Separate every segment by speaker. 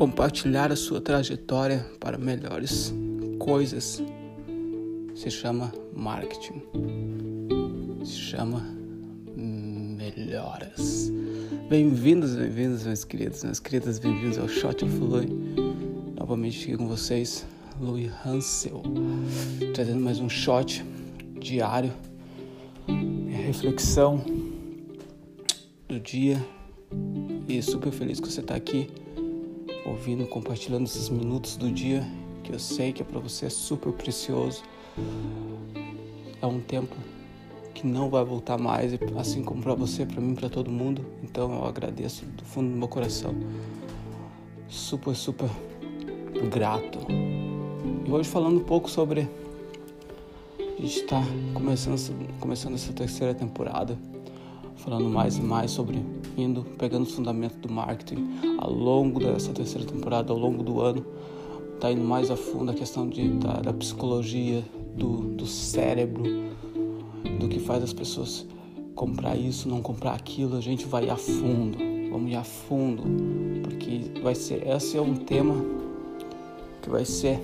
Speaker 1: compartilhar a sua trajetória para melhores coisas. Se chama marketing, se chama melhoras. Bem-vindos, bem-vindos, meus queridos, minhas queridas, bem-vindos ao Shot of Lui. Novamente aqui com vocês, Louis Hansel, trazendo mais um shot diário, minha reflexão do dia. E super feliz que você está aqui ouvindo, compartilhando esses minutos do dia que eu sei que é para você é super precioso. É um tempo que não vai voltar mais, assim como para você, para mim, para todo mundo. Então eu agradeço do fundo do meu coração. Super, super grato. E hoje falando um pouco sobre a gente está começando, começando essa terceira temporada, falando mais e mais sobre indo, pegando os fundamentos do marketing ao longo dessa terceira temporada, ao longo do ano, tá indo mais a fundo a questão de, da, da psicologia, do, do cérebro, do que faz as pessoas comprar isso, não comprar aquilo, a gente vai a fundo, vamos ir a fundo, porque vai ser, esse é um tema que vai ser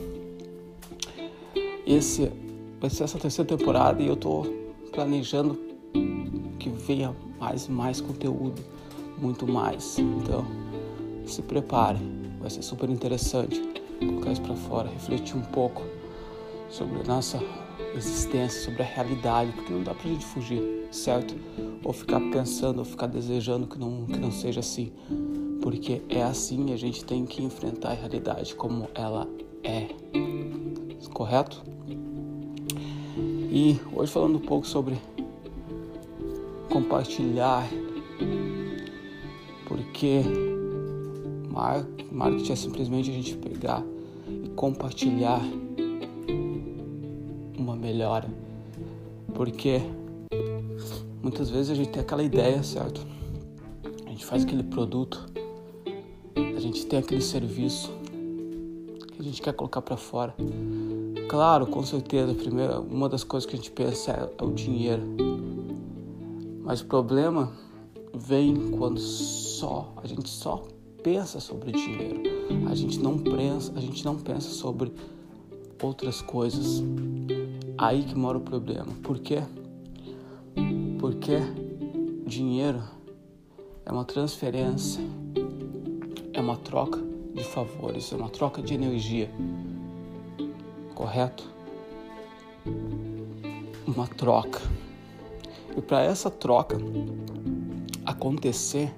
Speaker 1: esse vai ser essa terceira temporada e eu tô planejando que venha mais mais conteúdo, muito mais. Então, se prepare, vai ser super interessante colocar isso para fora, refletir um pouco sobre a nossa existência, sobre a realidade, porque não dá pra gente fugir, certo? Ou ficar pensando, ou ficar desejando que não, que não seja assim. Porque é assim e a gente tem que enfrentar a realidade como ela é. Correto? E hoje falando um pouco sobre compartilhar, porque marketing é simplesmente a gente pegar e compartilhar uma melhora, porque muitas vezes a gente tem aquela ideia, certo? A gente faz aquele produto, a gente tem aquele serviço que a gente quer colocar para fora. Claro, com certeza, primeiro, uma das coisas que a gente pensa é, o dinheiro. Mas o problema vem quando só a gente só pensa sobre dinheiro. A gente não pensa, a gente não pensa sobre outras coisas. Aí que mora o problema. Por quê? Porque dinheiro é uma transferência, é uma troca de favores, é uma troca de energia. Correto? Uma troca. E para essa troca acontecer,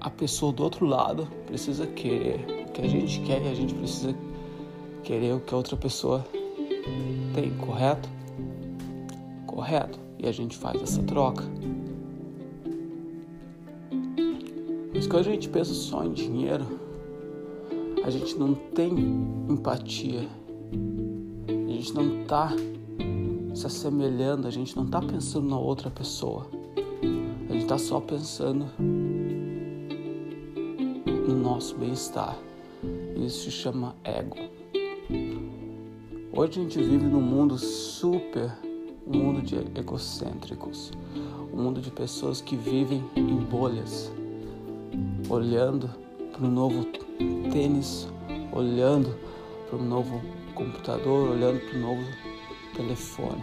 Speaker 1: a pessoa do outro lado precisa querer o que a gente quer e a gente precisa querer o que a outra pessoa tem, correto? Correto. E a gente faz essa troca. Mas quando a gente pensa só em dinheiro, a gente não tem empatia. A gente não está se assemelhando, a gente não está pensando na outra pessoa. A gente está só pensando no nosso bem-estar. Isso se chama ego. Hoje a gente vive num mundo super, um mundo de egocêntricos, um mundo de pessoas que vivem em bolhas, olhando para o novo tênis, olhando para o novo computador, olhando para o novo telefone,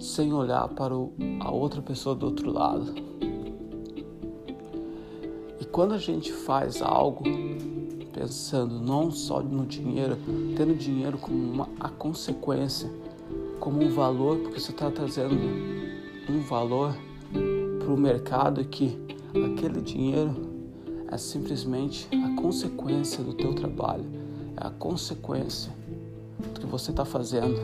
Speaker 1: sem olhar para o, a outra pessoa do outro lado. E quando a gente faz algo pensando não só no dinheiro, tendo dinheiro como uma, a consequência, como um valor, porque você está trazendo um valor para o mercado que aquele dinheiro é simplesmente a consequência do teu trabalho, é a consequência do que você está fazendo,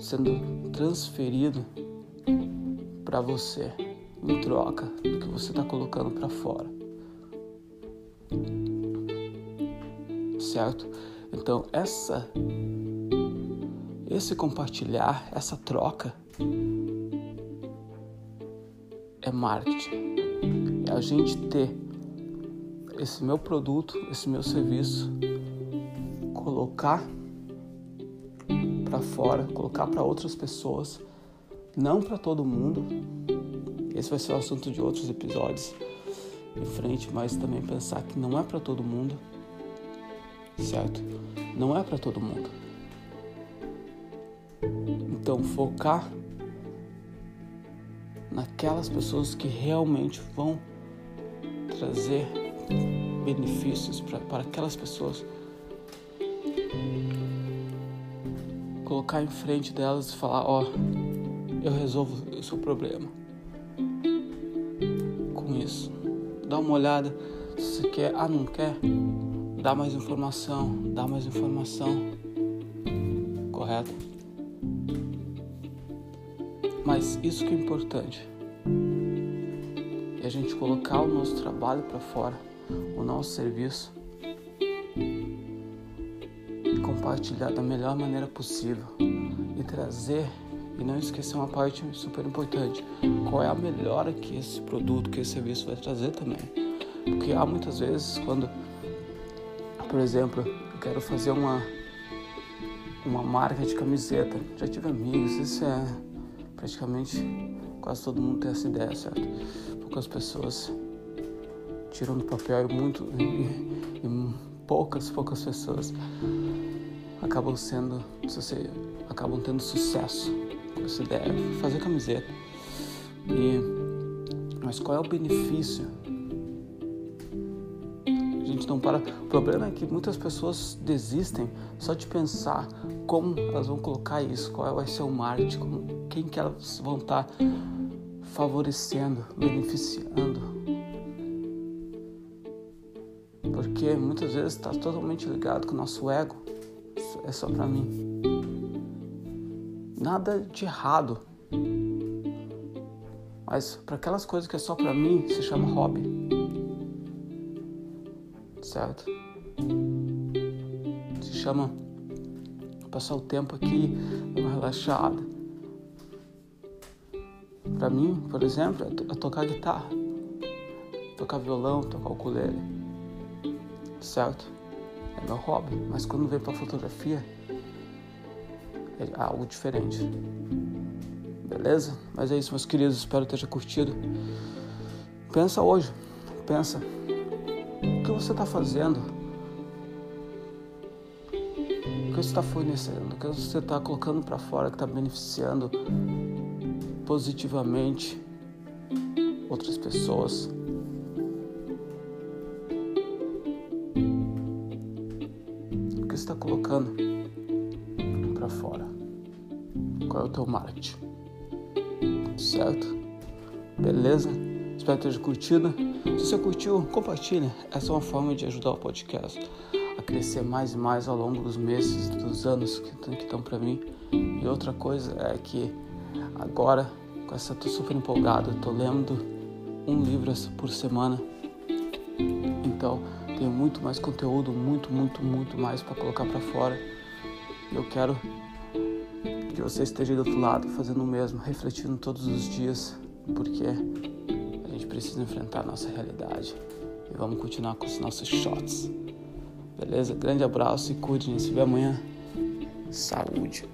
Speaker 1: sendo transferido para você em troca do que você está colocando para fora. Certo? Então, essa esse compartilhar, essa troca é marketing. É a gente ter esse meu produto, esse meu serviço, colocar para fora, colocar para outras pessoas, não para todo mundo. esse vai ser o assunto de outros episódios em frente, mas também pensar que não é para todo mundo, certo? Não é para todo mundo. Então, focar naquelas pessoas que realmente vão trazer benefícios para aquelas pessoas. Colocar em frente delas e falar: Ó, oh, eu resolvo o seu problema com isso. Dá uma olhada se você quer, ah, não quer, dá mais informação, dá mais informação. Correto? Mas isso que é importante é a gente colocar o nosso trabalho para fora, o nosso serviço compartilhar da melhor maneira possível e trazer e não esquecer uma parte super importante, qual é a melhora que esse produto, que esse serviço vai trazer também. Porque há muitas vezes quando, por exemplo, eu quero fazer uma uma marca de camiseta, já tive amigos, isso é praticamente quase todo mundo tem essa ideia, certo? Poucas pessoas tiram do papel e muito e, e poucas, poucas pessoas acabam sendo, sei, acabam tendo sucesso essa ideia, fazer camiseta. E mas qual é o benefício? A gente não para. O problema é que muitas pessoas desistem só de pensar como elas vão colocar isso, qual vai ser o marketing, como, quem que elas vão estar tá favorecendo, beneficiando. Porque muitas vezes está totalmente ligado com o nosso ego. Isso é só para mim. Nada de errado. Mas para aquelas coisas que é só para mim, se chama hobby. Certo? Se chama passar o tempo aqui, uma relaxada para mim, por exemplo, é, é tocar guitarra, tocar violão, tocar ukulele, certo? É meu hobby, mas quando vem para fotografia é algo diferente. Beleza? Mas é isso, meus queridos. Espero que tenha curtido. Pensa hoje. Pensa. O que você está fazendo? O que você está fornecendo? O que você está colocando para fora que está beneficiando positivamente outras pessoas. Colocando para fora? Qual é o teu marketing? Certo? Beleza? Espero que tenha curtido. Se você curtiu, compartilhe. Essa é uma forma de ajudar o podcast a crescer mais e mais ao longo dos meses, dos anos que estão para mim. E outra coisa é que Agora, com essa, tô super empolgado, tô lendo um livro por semana. Então, tenho muito mais conteúdo, muito, muito, muito mais para colocar para fora. Eu quero que você esteja do outro lado fazendo o mesmo, refletindo todos os dias, porque a gente precisa enfrentar a nossa realidade. E vamos continuar com os nossos shots. Beleza? Grande abraço e cuide. Se vê amanhã. Saúde.